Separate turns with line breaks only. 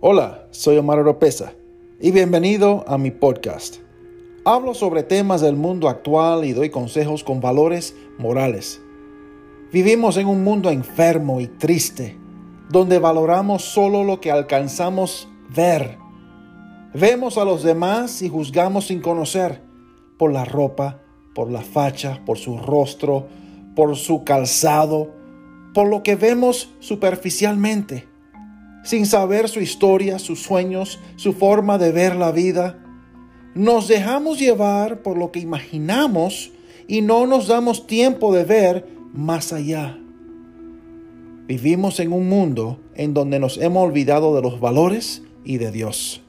Hola, soy Omar Oropesa y bienvenido a mi podcast. Hablo sobre temas del mundo actual y doy consejos con valores morales. Vivimos en un mundo enfermo y triste, donde valoramos solo lo que alcanzamos ver. Vemos a los demás y juzgamos sin conocer, por la ropa, por la facha, por su rostro, por su calzado, por lo que vemos superficialmente sin saber su historia, sus sueños, su forma de ver la vida. Nos dejamos llevar por lo que imaginamos y no nos damos tiempo de ver más allá. Vivimos en un mundo en donde nos hemos olvidado de los valores y de Dios.